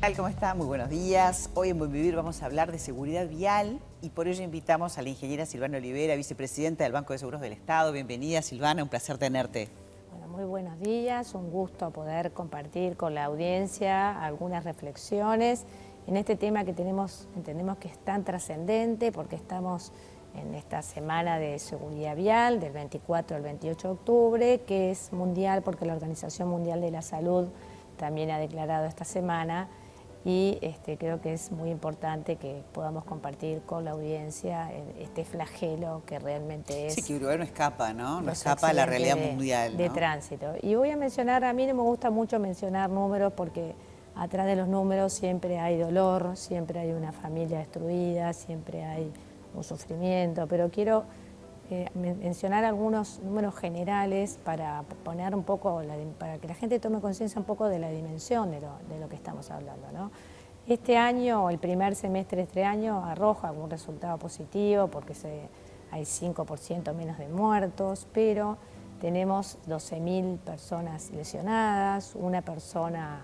tal? ¿Cómo está? Muy buenos días. Hoy en Buen Vivir vamos a hablar de seguridad vial y por ello invitamos a la ingeniera Silvana Olivera, vicepresidenta del Banco de Seguros del Estado. Bienvenida Silvana, un placer tenerte. Bueno, muy buenos días, un gusto poder compartir con la audiencia algunas reflexiones en este tema que tenemos, entendemos que es tan trascendente porque estamos en esta semana de seguridad vial del 24 al 28 de octubre, que es mundial porque la Organización Mundial de la Salud también ha declarado esta semana y este, creo que es muy importante que podamos compartir con la audiencia este flagelo que realmente es... Sí, que Uruguay no escapa, ¿no? No escapa a la realidad mundial. De tránsito. Y voy a mencionar, a mí no me gusta mucho mencionar números porque atrás de los números siempre hay dolor, siempre hay una familia destruida, siempre hay un sufrimiento, pero quiero eh, mencionar algunos números generales para poner un poco, para que la gente tome conciencia un poco de la dimensión de lo, que estamos hablando. ¿no? Este año, el primer semestre de este año, arroja algún resultado positivo porque se, hay 5% menos de muertos, pero tenemos 12.000 personas lesionadas, una persona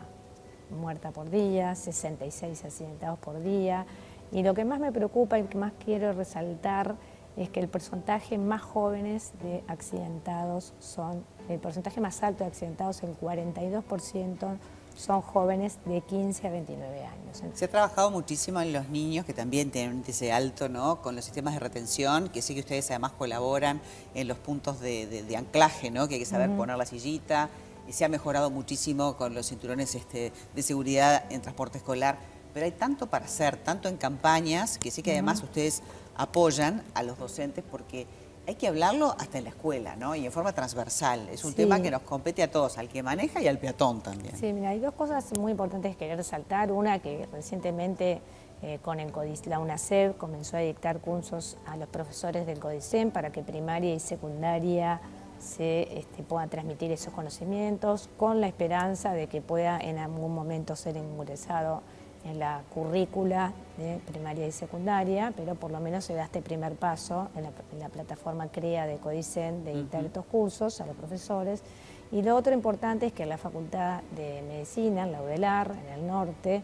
muerta por día, 66 accidentados por día. Y lo que más me preocupa y que más quiero resaltar es que el porcentaje más jóvenes de accidentados son, el porcentaje más alto de accidentados, el 42%, son jóvenes de 15 a 29 años. Se ha trabajado muchísimo en los niños que también tienen un índice alto, ¿no? Con los sistemas de retención, que sí que ustedes además colaboran en los puntos de, anclaje, ¿no? Que hay que saber poner la sillita. Y se ha mejorado muchísimo con los cinturones este, de seguridad en transporte escolar. Pero hay tanto para hacer, tanto en campañas, que sí que además ustedes apoyan a los docentes porque hay que hablarlo hasta en la escuela, ¿no? Y en forma transversal. Es un tema que nos compete a todos, al que maneja y al peatón también. Sí, mira, hay dos cosas muy importantes que querer resaltar. Una, que recientemente eh, con el la UNACEF comenzó a dictar cursos a los profesores del CODICEM para que primaria y secundaria se este, puedan transmitir esos conocimientos con la esperanza de que pueda en algún momento ser ingresado en la currícula de primaria y secundaria, pero por lo menos se da este primer paso en la, plataforma CREA de Codicen de dictar cursos a los profesores. Y lo otro importante es que en la Facultad de Medicina, en la UDELAR, en el norte,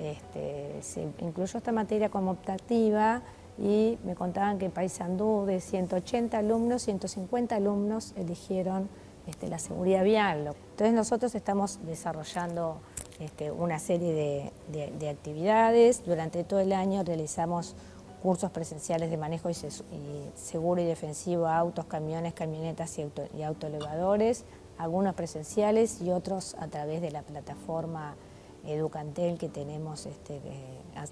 este, se incluyó esta materia como optativa y me contaban que en Paysandú de 180 alumnos, 150 alumnos eligieron este, la seguridad vial. Entonces nosotros estamos desarrollando este, una serie de, actividades. Durante todo el año realizamos cursos presenciales de manejo seguro y defensivo a autos, camiones, camionetas y, auto, y autoelevadores, algunos presenciales y otros a través de la plataforma Educantel que tenemos este,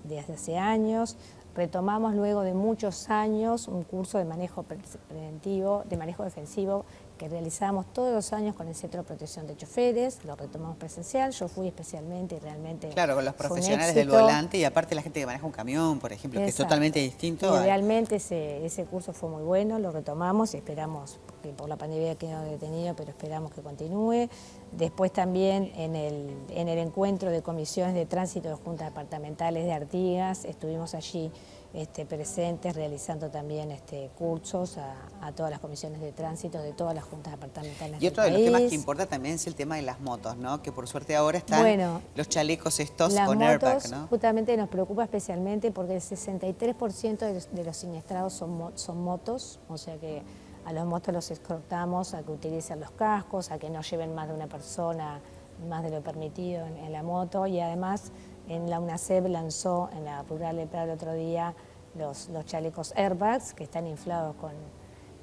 desde hace años. Retomamos luego de muchos años un curso de manejo preventivo, de manejo defensivo que realizamos todos los años con el Centro de Protección de Choferes, lo retomamos presencial, yo fui especialmente y realmente Claro, con los profesionales del volante y aparte la gente que maneja un camión, por ejemplo, que es totalmente distinto. realmente ese, ese curso fue muy bueno, lo retomamos y esperamos, que por la pandemia quedó detenido, pero esperamos que continúe. Después también en el, en el encuentro de comisiones de tránsito de juntas departamentales de Artigas, estuvimos allí este, presentes realizando también este, cursos a, todas las comisiones de tránsito de todas las juntas departamentales Y otro de los temas que importa también es el tema de las motos, ¿no? Que por suerte ahora están los chalecos estos con airbag, ¿no? justamente nos preocupa especialmente porque el 63% de los, siniestrados son, son motos, o sea que a los motos los exhortamos a que utilicen los cascos, a que no lleven más de una persona, más de lo permitido en la moto. Y además en la UNACEP lanzó en la Rural de Prado el otro día los, los chalecos airbags que están inflados con,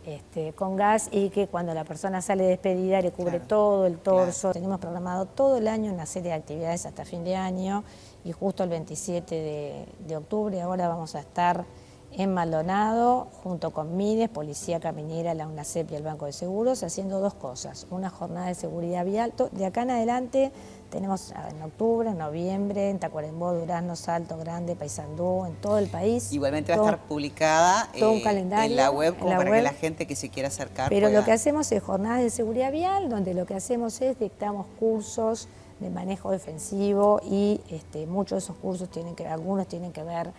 este, con gas y que cuando la persona sale despedida le cubre todo el torso. Tenemos programado todo el año una serie de actividades hasta fin de año y justo el 27 de, de octubre ahora vamos a estar en Maldonado, junto con MIDES, Policía Caminera, la UNACEP y el Banco de Seguros, haciendo dos cosas. Una jornada de seguridad vial. De acá en adelante tenemos en octubre, en noviembre, en Tacuarembó, Durazno, Salto Grande, Paysandú, en todo el país. Igualmente va a estar publicada eh, en la web como para que la gente que se quiera acercar Pero lo que hacemos es jornadas de seguridad vial, donde lo que hacemos es dictamos cursos de manejo defensivo y este, muchos de esos cursos tienen que, algunos tienen que ver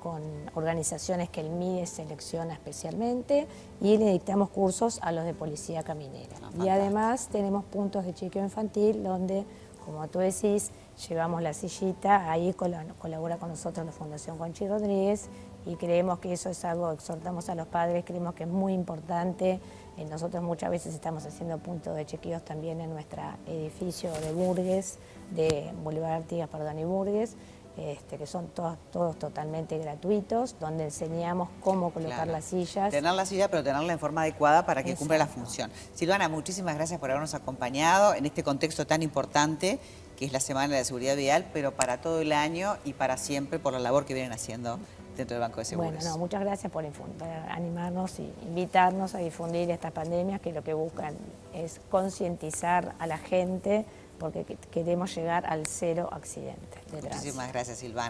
con, organizaciones que el MIDE selecciona especialmente y le dictamos cursos a los de policía caminera. Ah, y además tenemos puntos de chequeo infantil donde, como tú decís, llevamos la sillita, ahí colabora con nosotros la Fundación Conchi Rodríguez y creemos que eso es algo, exhortamos a los padres, creemos que es muy importante. Eh, nosotros muchas veces estamos haciendo puntos de chequeos también en nuestro edificio de Burgues, de Bolívar Artigas, perdón, y Burgues, este, que son todos, todos totalmente gratuitos, donde enseñamos cómo colocar las sillas. Tener la silla, pero tenerla en forma adecuada para que cumpla la función. Silvana, muchísimas gracias por habernos acompañado en este contexto tan importante que es la Semana de la Seguridad Vial, pero para todo el año y para siempre por la labor que vienen haciendo dentro del Banco de Seguros. Bueno, no, muchas gracias por, animarnos y invitarnos a difundir estas pandemias que lo que buscan es concientizar a la gente porque queremos llegar al cero accidente. Muchísimas gracias, Silvana.